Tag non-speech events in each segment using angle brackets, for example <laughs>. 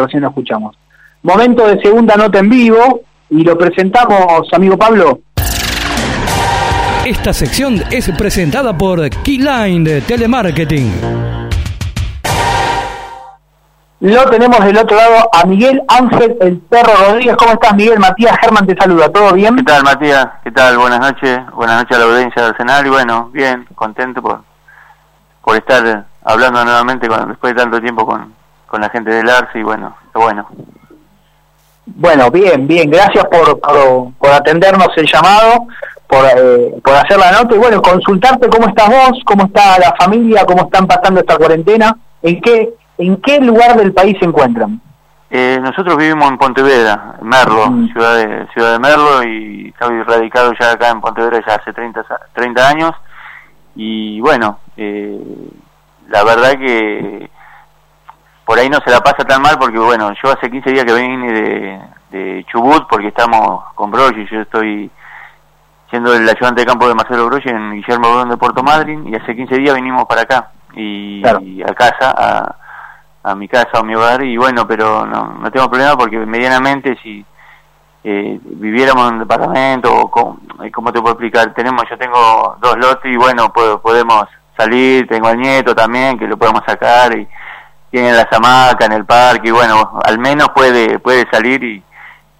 recién lo escuchamos. Momento de segunda nota en vivo y lo presentamos, amigo Pablo. Esta sección es presentada por Keyline de Telemarketing. Lo tenemos del otro lado a Miguel Ángel El Perro Rodríguez. ¿Cómo estás, Miguel? Matías Germán te saluda. ¿Todo bien? ¿Qué tal, Matías? ¿Qué tal? Buenas noches. Buenas noches a la audiencia del Arsenal. Y bueno, bien, contento por, por estar hablando nuevamente con, después de tanto tiempo con, con la gente del Arce. Y bueno, bueno. Bueno, bien, bien. Gracias por, por, atendernos el llamado, por, eh, por hacer la nota y bueno, consultarte cómo estás vos, cómo está la familia, cómo están pasando esta cuarentena, en qué ¿En qué lugar del país se encuentran? Eh, nosotros vivimos en Pontevedra, Merlo, mm. ciudad, de, ciudad de Merlo, y estoy radicado ya acá en Pontevedra ya hace 30, 30 años. Y bueno, eh, la verdad que por ahí no se la pasa tan mal porque bueno, yo hace 15 días que vine de, de Chubut porque estamos con y yo estoy siendo el ayudante de campo de Marcelo Brogi en Guillermo Bordón de Puerto Madryn y hace 15 días vinimos para acá y, y a casa a a mi casa o mi hogar y bueno, pero no, no tengo problema porque medianamente si eh, viviéramos en un departamento o como, eh, ¿cómo te puedo explicar? Tenemos, yo tengo dos lotes y bueno, podemos salir, tengo al nieto también que lo podemos sacar y tiene la zamaca en el parque y bueno, al menos puede puede salir y,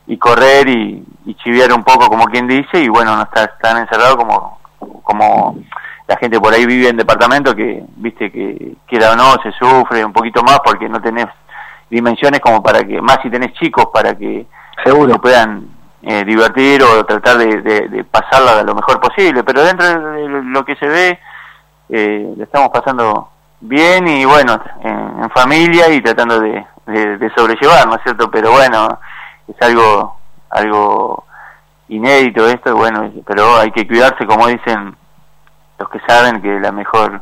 y correr y, y chiviar un poco como quien dice y bueno, no está tan encerrado como como la gente por ahí vive en departamento que, viste, que quiera o no, se sufre un poquito más porque no tenés dimensiones como para que, más si tenés chicos, para que seguro puedan eh, divertir o tratar de, de, pasarla lo mejor posible. Pero dentro de lo que se ve, eh, lo estamos pasando bien y bueno, en, familia y tratando de, de, sobrellevar, ¿no es cierto? Pero bueno, es algo, algo inédito esto, bueno, pero hay que cuidarse, como dicen los que saben que la mejor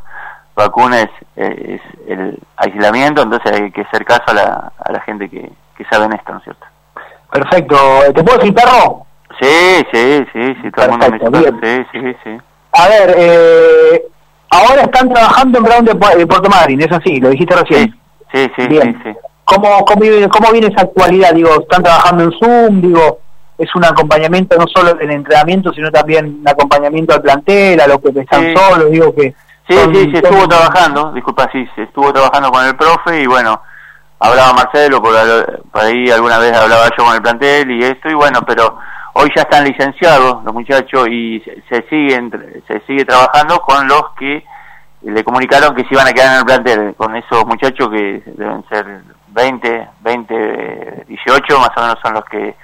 vacuna es, es el aislamiento, entonces hay que hacer caso a la, a la gente que, que sabe en esto, ¿no es cierto? Perfecto. ¿Te puedo decir perro? Sí, sí, sí, sí, todo el mundo me sí, sí, sí. A ver, eh, ahora están trabajando en Brown de, Puerto Madryn, es así, lo dijiste recién. Sí, sí, sí, sí, ¿Cómo, cómo, ¿Cómo viene esa actualidad? Digo, ¿están trabajando en Zoom? Digo, es un acompañamiento no solo del entrenamiento, sino también un acompañamiento al plantel, a los que están solos, digo que... Sí, sí, se estuvo trabajando, disculpa, sí, se estuvo trabajando con el profe y bueno, hablaba Marcelo, por, por ahí alguna vez hablaba yo con el plantel y esto, y bueno, pero hoy ya están licenciados los muchachos y se, siguen, se sigue trabajando con los que le comunicaron que se iban a quedar en el plantel, con esos muchachos que deben ser 20, 20, 18 más o menos son los que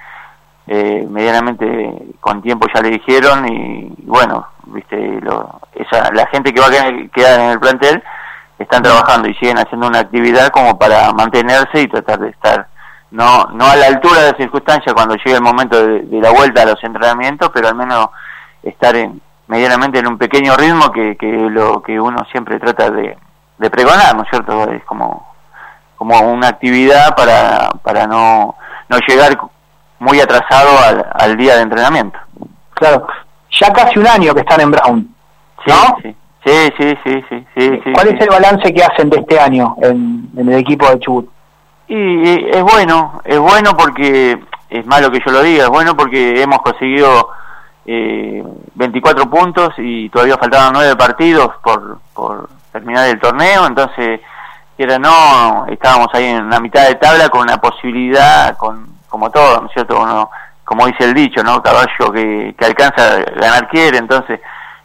eh, medianamente con tiempo ya le dijeron y, bueno, viste, lo, esa, la gente que va a quedar en el plantel están trabajando y siguen haciendo una actividad como para mantenerse y tratar de estar no no a la altura de las circunstancias cuando llegue el momento de, la vuelta a los entrenamientos, pero al menos estar en, medianamente en un pequeño ritmo que, que lo que uno siempre trata de, de pregonar, ¿no es cierto? Es como como una actividad para para no no llegar muy atrasado al, día de entrenamiento. Claro, ya casi un año que están en Brown, ¿no? Sí, sí, sí, sí, sí. sí, ¿Cuál es el balance que hacen de este año en, el equipo de Chubut? Y, es bueno, es bueno porque, es malo que yo lo diga, es bueno porque hemos conseguido eh, 24 puntos y todavía faltaban 9 partidos por, por terminar el torneo, entonces, era no, estábamos ahí en la mitad de tabla con una posibilidad, con como todo, ¿no es cierto? Uno, como dice el dicho, ¿no? Caballo que, que alcanza ganar quiere, entonces,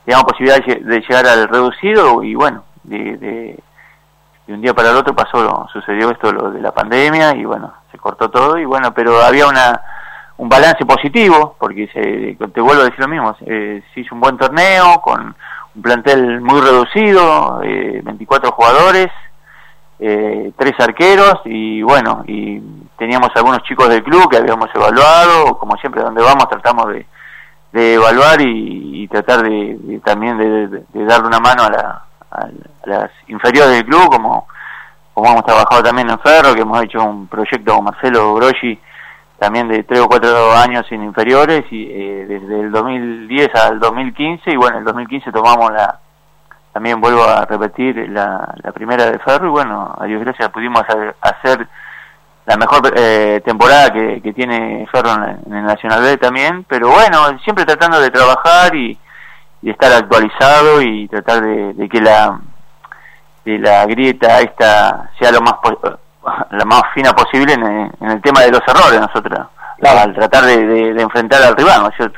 digamos, posibilidad de llegar al reducido y bueno, de, de, un día para el otro pasó, sucedió esto lo de la pandemia y bueno, se cortó todo y bueno, pero había una un balance positivo, porque se, te vuelvo a decir lo mismo, se hizo un buen torneo con un plantel muy reducido, eh, 24 jugadores, eh, tres arqueros y bueno, y teníamos algunos chicos del club que habíamos evaluado, como siempre donde vamos tratamos de, de evaluar y, tratar de, también de, darle una mano a, la, a, las inferiores del club, como, como hemos trabajado también en Ferro, que hemos hecho un proyecto con Marcelo Groschi también de tres o cuatro años en inferiores y eh, desde el 2010 al 2015 y bueno, en el 2015 tomamos la también vuelvo a repetir la, la primera de Ferro y bueno, a Dios gracias pudimos hacer, hacer la mejor eh, temporada que, que, tiene Ferro en, el Nacional B también, pero bueno, siempre tratando de trabajar y, y estar actualizado y tratar de, que la de la grieta esta sea lo más la más fina posible en, el tema de los errores nosotros al tratar de, enfrentar al rival, ¿no es cierto?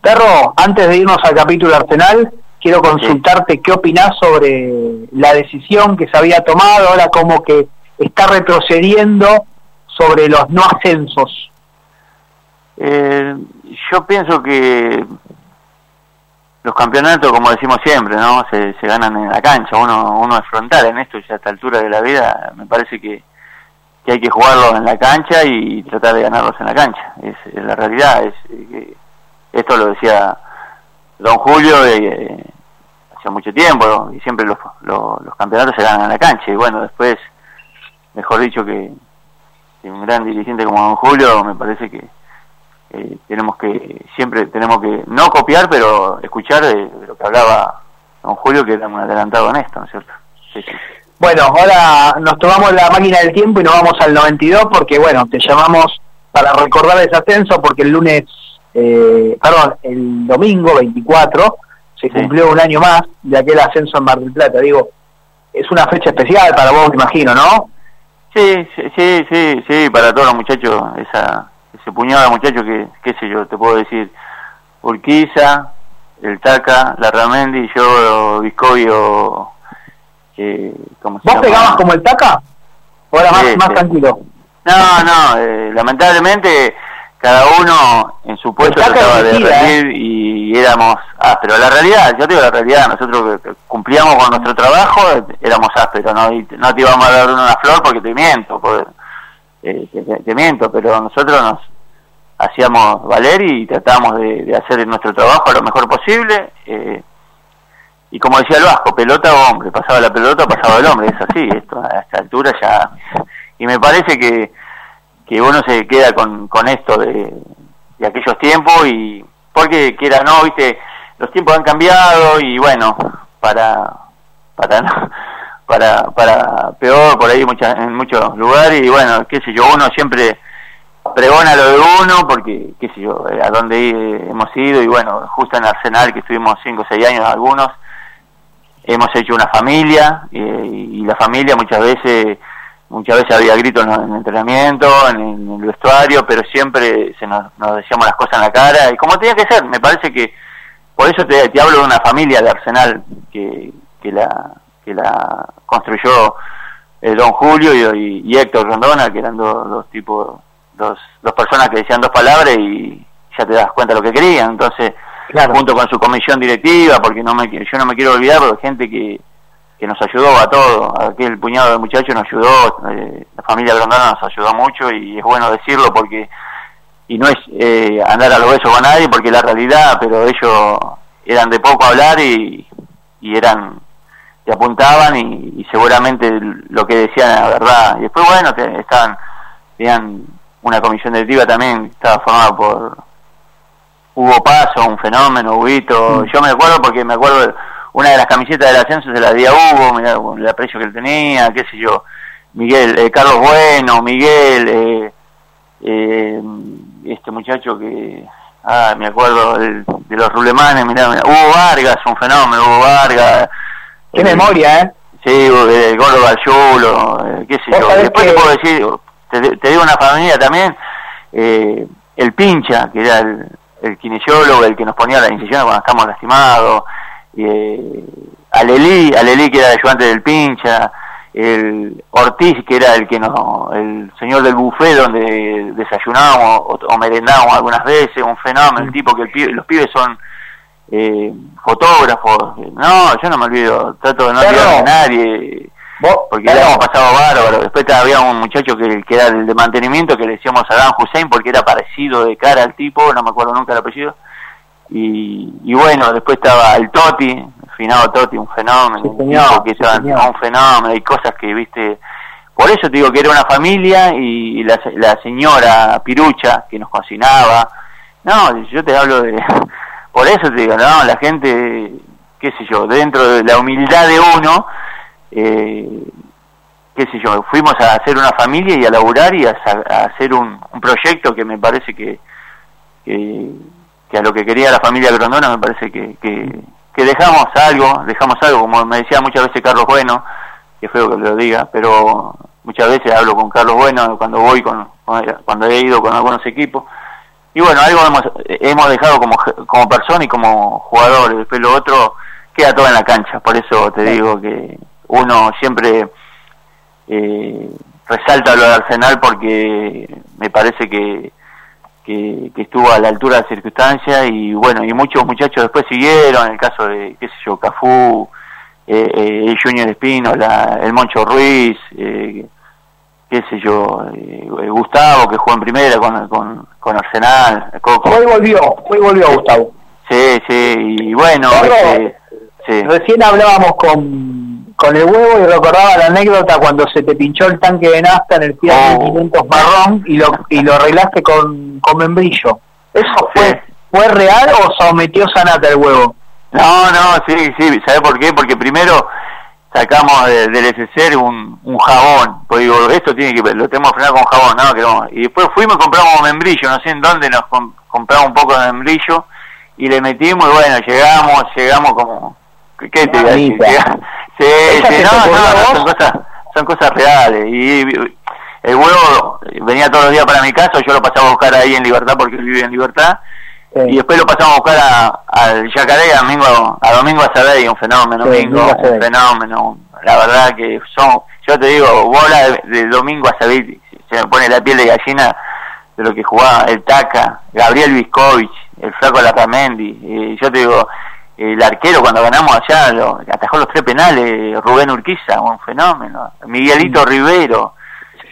Perro, antes de irnos al capítulo Arsenal, quiero consultarte qué opinás sobre la decisión que se había tomado, ahora como que está retrocediendo sobre los no ascensos. Eh, yo pienso que los campeonatos, como decimos siempre, no se, se ganan en la cancha. Uno, uno es frontal en esto, ya a esta altura de la vida, me parece que, que hay que jugarlos en la cancha y tratar de ganarlos en la cancha. Es, la realidad. Es, esto lo decía don Julio hace mucho tiempo y siempre los, los, campeonatos se ganan en la cancha. Y bueno, después, mejor dicho que, un gran dirigente como don Julio, me parece que eh, tenemos que siempre tenemos que no copiar, pero escuchar de, lo que hablaba don Julio, que era un adelantado en esto, ¿no es cierto? Sí, sí. Bueno, ahora nos tomamos la máquina del tiempo y nos vamos al 92 porque, bueno, te llamamos para recordar ese ascenso porque el lunes, eh, perdón, el domingo 24 se cumplió un año más de aquel ascenso en Mar del Plata. Digo, es una fecha especial para vos, me imagino, ¿no? Sí, sí, sí, sí, para todos los muchachos, esa, ese puñado de muchachos que, qué sé yo, te puedo decir, Urquiza, el Taca, la Ramendi, yo, Viscovio ¿Vos pegabas como el taca? ¿O era más, más tranquilo? No, no, eh, lamentablemente cada uno en su puesto trataba de rendir ¿eh? y éramos ásperos. La realidad, yo digo la realidad, nosotros cumplíamos con nuestro trabajo, éramos ásperos, no, no te íbamos a dar una flor porque te miento, eh, te, miento, pero nosotros nos hacíamos valer y tratábamos de, hacer nuestro trabajo lo mejor posible. Eh, y como decía el Vasco, pelota o hombre, pasaba la pelota, pasaba el hombre, es así, esto a esta altura ya... Y me parece que, que uno se queda con, con esto de, de aquellos tiempos y porque quiera no, viste, los tiempos han cambiado y bueno, para para para para peor por ahí muchas en muchos lugares y bueno, qué sé yo, uno siempre pregona lo de uno porque qué sé yo, a dónde hemos ido y bueno, justo en Arsenal que estuvimos 5 o 6 años algunos hemos hecho una familia eh, y la familia muchas veces muchas veces había gritos en, el entrenamiento, en, el vestuario, pero siempre se nos, decíamos las cosas en la cara y como tenía que ser, me parece que por eso te, hablo de una familia de Arsenal que, que la que la construyó eh, Don Julio y, Héctor Rondona, que eran dos, tipos, dos, dos personas que decían dos palabras y ya te das cuenta de lo que querían, entonces junto con su comisión directiva, porque no me, yo no me quiero olvidar de gente que, que nos ayudó a todos, aquel puñado de muchachos nos ayudó, eh, la familia Grondona nos ayudó mucho y es bueno decirlo porque, y no es eh, andar a los besos con nadie porque la realidad, pero ellos eran de poco hablar y, y eran, te apuntaban y, seguramente lo que decían era verdad. Y después, bueno, que estaban, tenían una comisión directiva también, estaba formada por Hugo Paso, un fenómeno, Huguito. Mm. Yo me acuerdo porque me acuerdo una de las camisetas del ascenso se la di a Hugo, mirá el aprecio que él tenía, qué sé yo. Miguel, eh, Carlos Bueno, Miguel, eh, eh, este muchacho que, ah, me acuerdo de, los rulemanes, mirá, Hugo Vargas, un fenómeno, Hugo Vargas. Qué memoria, ¿eh? Sí, el Gordo Gallulo, qué sé yo. Después te puedo decir, te, te, digo una familia también, el Pincha, que era el, el kinesiólogo, el que nos ponía las incisiones cuando estábamos lastimados, eh, Alelí, Alelí que era el ayudante del pincha, el Ortiz que era el que nos, el señor del buffet donde desayunábamos o, merendábamos algunas veces, un fenómeno, el tipo que el los pibes son eh, fotógrafos, no, yo no me olvido, trato de no olvidar a nadie, porque ya hemos pasado bárbaro. Después había un muchacho que, que era el de mantenimiento que le decíamos a Dan Hussein porque era parecido de cara al tipo, no me acuerdo nunca el apellido. Y, y bueno, después estaba el Toti, el finado Toti, un fenómeno, que un fenómeno, hay cosas que, viste, por eso te digo que era una familia y la, la señora Pirucha que nos cocinaba. No, yo te hablo de... <laughs> Por eso te digo, no, la gente, qué sé yo, dentro de la humildad de uno, eh, qué sé yo, fuimos a hacer una familia y a laburar y a, hacer un, proyecto que me parece que, que, a lo que quería la familia Grondona me parece que, que, dejamos algo, dejamos algo, como me decía muchas veces Carlos Bueno, que feo que lo diga, pero muchas veces hablo con Carlos Bueno cuando voy con, cuando he ido con algunos equipos. Y bueno algo hemos, hemos dejado como como persona y como jugador después lo otro queda todo en la cancha por eso te digo que uno siempre eh, resalta lo de Arsenal porque me parece que, que, estuvo a la altura de la circunstancia y bueno, y muchos muchachos después siguieron, en el caso de, qué sé yo, Cafú, eh, eh, el Junior Espino, el Moncho Ruiz, eh, qué sé yo, eh, Gustavo que jugó en primera con, con, con Arsenal, Coco. Hoy volvió, hoy volvió Gustavo. Sí, sí, y bueno, este, recién hablábamos con con el huevo y recordaba la anécdota cuando se te pinchó el tanque de nafta en el Fiat 500 marrón y lo y lo arreglaste con, con membrillo. ¿Eso fue fue real o sometió Sanata el huevo? No, no, sí, sí, ¿sabes por qué? Porque primero sacamos del SCR un, un jabón, pues digo, esto tiene que lo tenemos que frenar con jabón, no, que no. Y después fuimos y compramos membrillo, no sé en dónde nos compramos un poco de membrillo y le metimos y bueno, llegamos, llegamos como, ¿qué te iba a decir? Sí, sí, no, no, son cosas, son cosas reales. Y el huevo venía todos los días para mi casa, yo lo pasaba a buscar ahí en Libertad porque él vive en Libertad. Y después lo pasamos a buscar al Yacaré, a domingo, a domingo a y un fenómeno, domingo, un fenómeno. La verdad que son, yo te digo, bola de, domingo a saber se me pone la piel de gallina de lo que jugaba el Taca, Gabriel Viscovich, el Flaco Lacamendi. Y yo te digo, el arquero cuando ganamos allá lo, atajó los tres penales Rubén Urquiza un fenómeno. Miguelito Rivero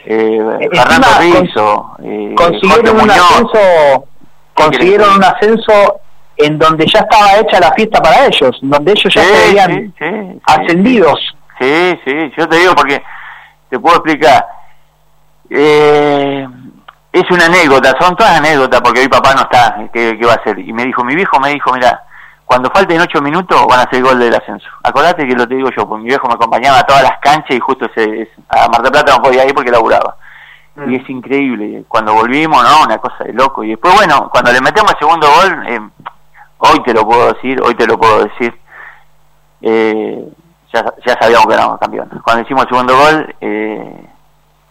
eh, Fernando Rizzo eh, consiguieron un ascenso consiguieron un ascenso en donde ya estaba hecha la fiesta para ellos donde ellos ya se veían ascendidos. Sí sí yo te digo porque te puedo explicar. Eh, es una anécdota son todas anécdotas porque hoy papá no está ¿qué, qué va a hacer. Y me dijo mi viejo me dijo mira cuando falten ocho minutos van a hacer gol del ascenso. Acordate que lo te digo yo, porque mi viejo me acompañaba a todas las canchas y justo ese, a Mar del Plata no podía ir porque laburaba. Mm. Y es increíble, cuando volvimos, ¿no? Una cosa de loco. Y después, bueno, cuando le metemos el segundo gol, eh, hoy te lo puedo decir, hoy te lo puedo decir, eh, ya, ya sabíamos que éramos campeones. Cuando hicimos el segundo gol, eh,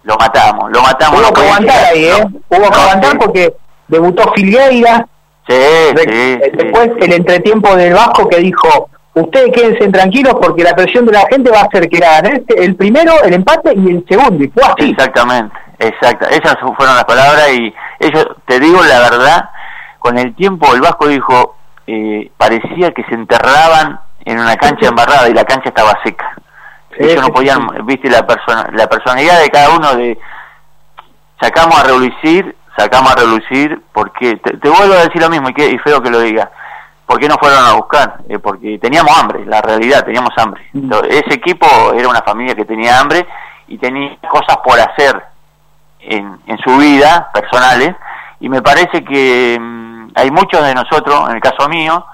lo matamos, lo matamos. Hubo que aguantar ahí, ¿eh? Hubo que aguantar porque debutó Filgueira, Sí, eh, Después el entretiempo del Vasco que dijo, ustedes quédense tranquilos porque la presión de la gente va a hacer que la este, el primero, el empate y el segundo. Y fue así. Exactamente, exacta. Esas fueron las palabras y ellos, te digo la verdad, con el tiempo el Vasco dijo, eh, parecía que se enterraban en una cancha embarrada y la cancha estaba seca. ellos no podían, viste, la, persona, la personalidad de cada uno de sacamos a relucir sacamos a relucir, porque te, vuelvo a decir lo mismo y, que, y feo que lo diga, ¿por qué no fueron a buscar? Eh, porque teníamos hambre, la realidad, teníamos hambre. Mm. ese equipo era una familia que tenía hambre y tenía cosas por hacer en, en su vida, personales, y me parece que mm, hay muchos de nosotros, en el caso mío,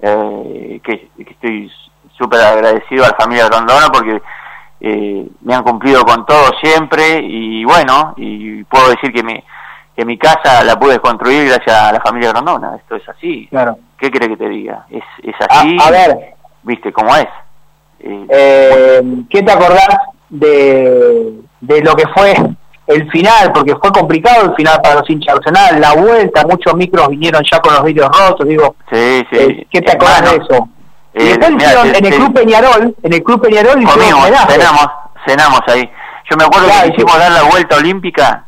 eh, que, estoy súper agradecido a la familia Rondona porque eh, me han cumplido con todo siempre y bueno, y puedo decir que me que mi casa la pude construir gracias a la familia Grondona. Esto es así. Claro. ¿Qué quiere que te diga? Es, es así. A, ver. ¿Viste cómo es? Eh, eh, ¿Qué te acordás de, de lo que fue el final? Porque fue complicado el final para los hinchas Arsenal. La vuelta, muchos micros vinieron ya con los vidrios rotos. Digo, sí, sí. Eh, ¿Qué te acordás de eso? y después hicieron en el Club Peñarol, en el Club Peñarol Comimos, cenamos, cenamos ahí. Yo me acuerdo que hicimos dar la vuelta olímpica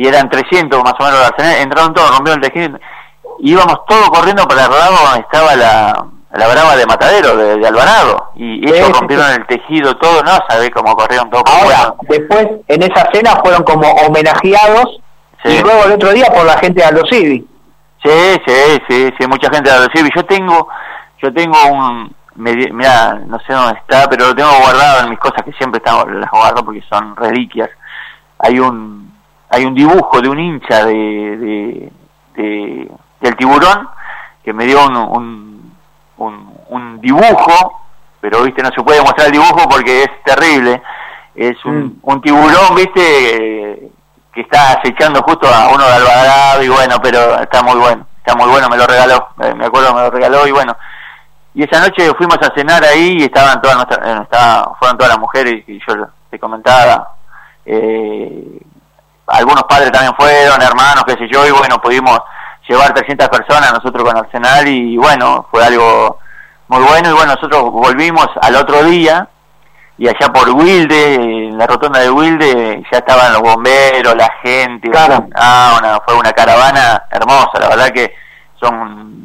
y eran 300 más o menos la entraron todos, rompieron el tejido, íbamos todos corriendo para el lado donde estaba la, la brava de Matadero, de, Alvarado, y ellos rompieron el tejido todo, no sabés cómo corrieron todos. Ahora, después en esa cena fueron como homenajeados y luego el otro día por la gente de Aldo Civi. Sí, sí, sí, sí, mucha gente de Aldo Civi. Yo tengo, yo tengo un, mira, no sé dónde está, pero lo tengo guardado en mis cosas que siempre están, las guardo porque son reliquias. Hay un, hay un dibujo de un hincha de, de, del tiburón que me dio un, un, un, dibujo, pero viste no se puede mostrar el dibujo porque es terrible. es un, mm. tiburón, viste, que está acechando justo a uno de Alvarado y bueno, pero está muy bueno, está muy bueno, me lo regaló, me acuerdo, me lo regaló y bueno. Y esa noche fuimos a cenar ahí y estaban todas nuestras, eh, fueron todas las mujeres y yo te comentaba, eh, algunos padres también fueron, hermanos, qué sé yo, y bueno, pudimos llevar 300 personas nosotros con Arsenal y bueno, fue algo muy bueno y bueno, nosotros volvimos al otro día y allá por Wilde, en la rotonda de Wilde, ya estaban los bomberos, la gente, claro. ah, fue una caravana hermosa, la verdad que son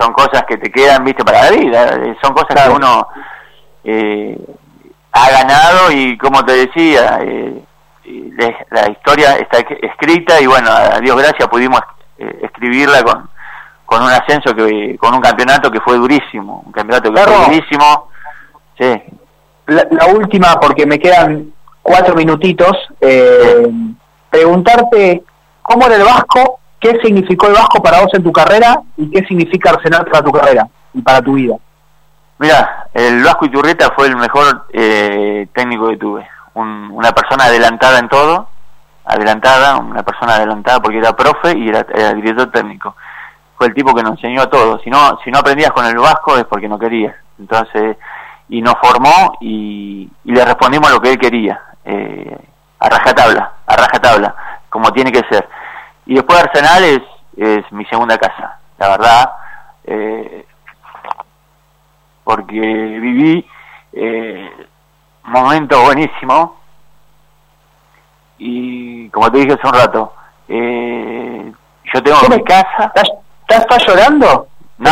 son cosas que te quedan, viste, para la vida, eh, son cosas que uno eh, ha ganado y como te decía, eh, la historia está escrita y bueno, a Dios gracias pudimos escribirla con, con un ascenso, que con un campeonato que fue durísimo, un campeonato que fue durísimo. Sí. La, última, porque me quedan cuatro minutitos, eh, preguntarte cómo era el Vasco, qué significó el Vasco para vos en tu carrera y qué significa Arsenal para tu carrera y para tu vida. Mira, el Vasco Iturrieta fue el mejor eh, técnico que tuve. Una persona adelantada en todo, adelantada, una persona adelantada porque era profe y era, director técnico. Fue el tipo que nos enseñó a todos. Si no, si no aprendías con el Vasco es porque no querías. Entonces, y nos formó y, le respondimos a lo que él quería. Eh, a rajatabla, a rajatabla, como tiene que ser. Y después Arsenal es, es mi segunda casa, la verdad. Eh, porque viví eh, un momento buenísimo. Y como te dije hace un rato eh, yo tengo mi casa. ¿estás, estás llorando? no,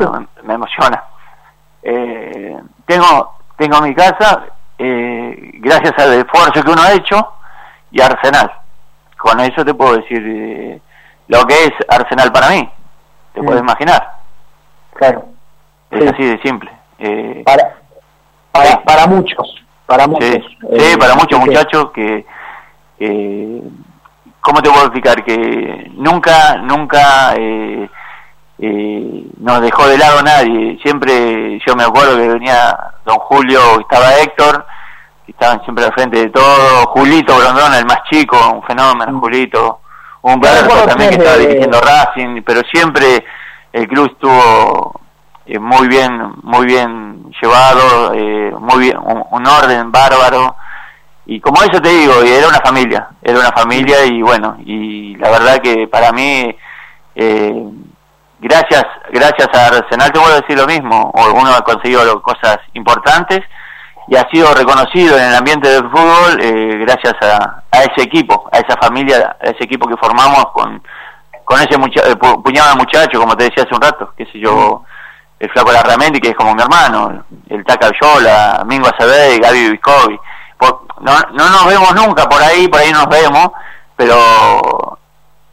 no, me emociona. Eh, tengo tengo mi casa eh, gracias al esfuerzo que uno ha hecho y Arsenal. Con eso te puedo decir eh, lo que es Arsenal para mí. Te puedes imaginar claro. Es así de simple. Eh, para, para, para muchos, para muchos. Sí, eh, para muchos muchachos que, eh, ¿cómo te puedo explicar? Que nunca, nunca eh, eh, nos dejó de lado nadie. Siempre, yo me acuerdo que venía don Julio, estaba Héctor, que estaban siempre al frente de todo, Julito Brondona, el más chico, un fenómeno, mm. Julito, un verdadero también que estaba dirigiendo Racing, pero siempre el club estuvo eh, muy bien muy bien llevado eh, muy bien un, orden bárbaro. Y como eso te digo era una familia era una familia y bueno y la verdad que para mí eh, gracias gracias a Arsenal te voy a decir lo mismo uno ha conseguido cosas importantes y ha sido reconocido en el ambiente del fútbol gracias a, a, ese equipo a esa familia a ese equipo que formamos con con ese mucha, puñado de muchachos como te decía hace un rato qué sé yo el Flaco Larramendi, que es como mi hermano, el Taca Viola, Mingo Acevedo y Gaby Viscovi. No, no nos vemos nunca por ahí, por ahí nos vemos, pero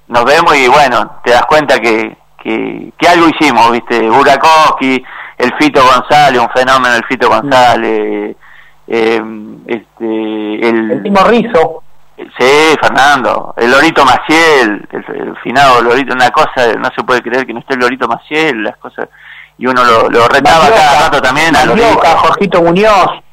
nos vemos y bueno, te das cuenta que, que, algo hicimos, ¿viste? Burakowski, el Fito González, un fenómeno el Fito González, eh, este, el... El Timo Rizo. Sí, Fernando, el Lorito Maciel, el, finado Lorito, una cosa, no se puede creer que no esté el Lorito Maciel, las cosas y uno lo, lo retaba cada rato también a Mandioca, Jorgito Muñoz.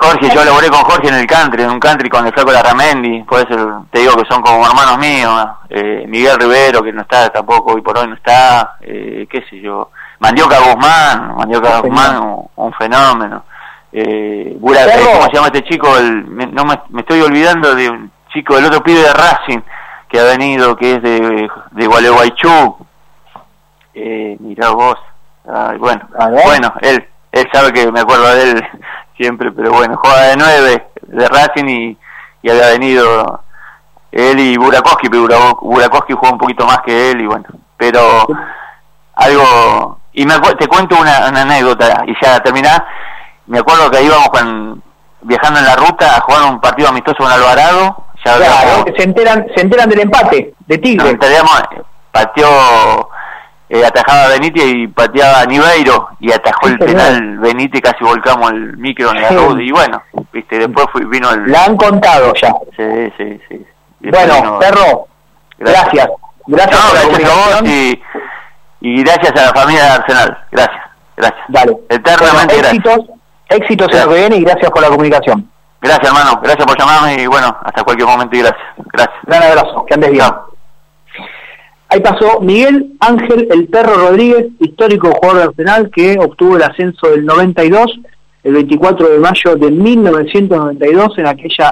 Jorge, yo laboré con Jorge en el country, en un country con el flaco Larramendi, por eso te digo que son como hermanos míos, eh, Miguel Rivero, que no está tampoco, hoy por hoy no está, eh, qué sé yo, Mandioca Guzmán, Mandioca Guzmán, un, fenómeno. Eh, ¿Cómo se llama este chico? El, no me, me, estoy olvidando de un chico, del otro pibe de Racing, que ha venido, que es de, de Gualeguaychú. Eh, mirá vos, bueno, bueno, él, él sabe que me acuerdo de él <laughs> siempre, pero bueno, juega de nueve de Racing y, y había venido él y Burakowski, pero Burakowski jugó un poquito más que él y bueno, pero algo y me te cuento una, anécdota y ya terminá, me acuerdo que íbamos con, viajando en la ruta a jugar un partido amistoso con Alvarado, ya claro, se enteran se enteran del empate de Tigre. Nos pateó eh, atajaba Benítez y pateaba a Niveiro y atajó el penal Benítez casi volcamos el micro en la sí. y bueno viste después vino el la han contado ya. Sí sí sí. Bueno Perro gracias. gracias, gracias, a vos y, y, gracias a la familia de Arsenal. Gracias gracias. Dale. Eternamente éxitos, gracias. éxitos en lo que viene y gracias por la comunicación. Gracias, hermano. Gracias por llamarme y bueno, hasta cualquier momento y gracias. Gracias. Gran abrazo. Que andes bien. Ahí pasó Miguel Ángel El Perro Rodríguez, histórico jugador de Arsenal que obtuvo el ascenso del 92, el 24 de mayo de 1992 en aquella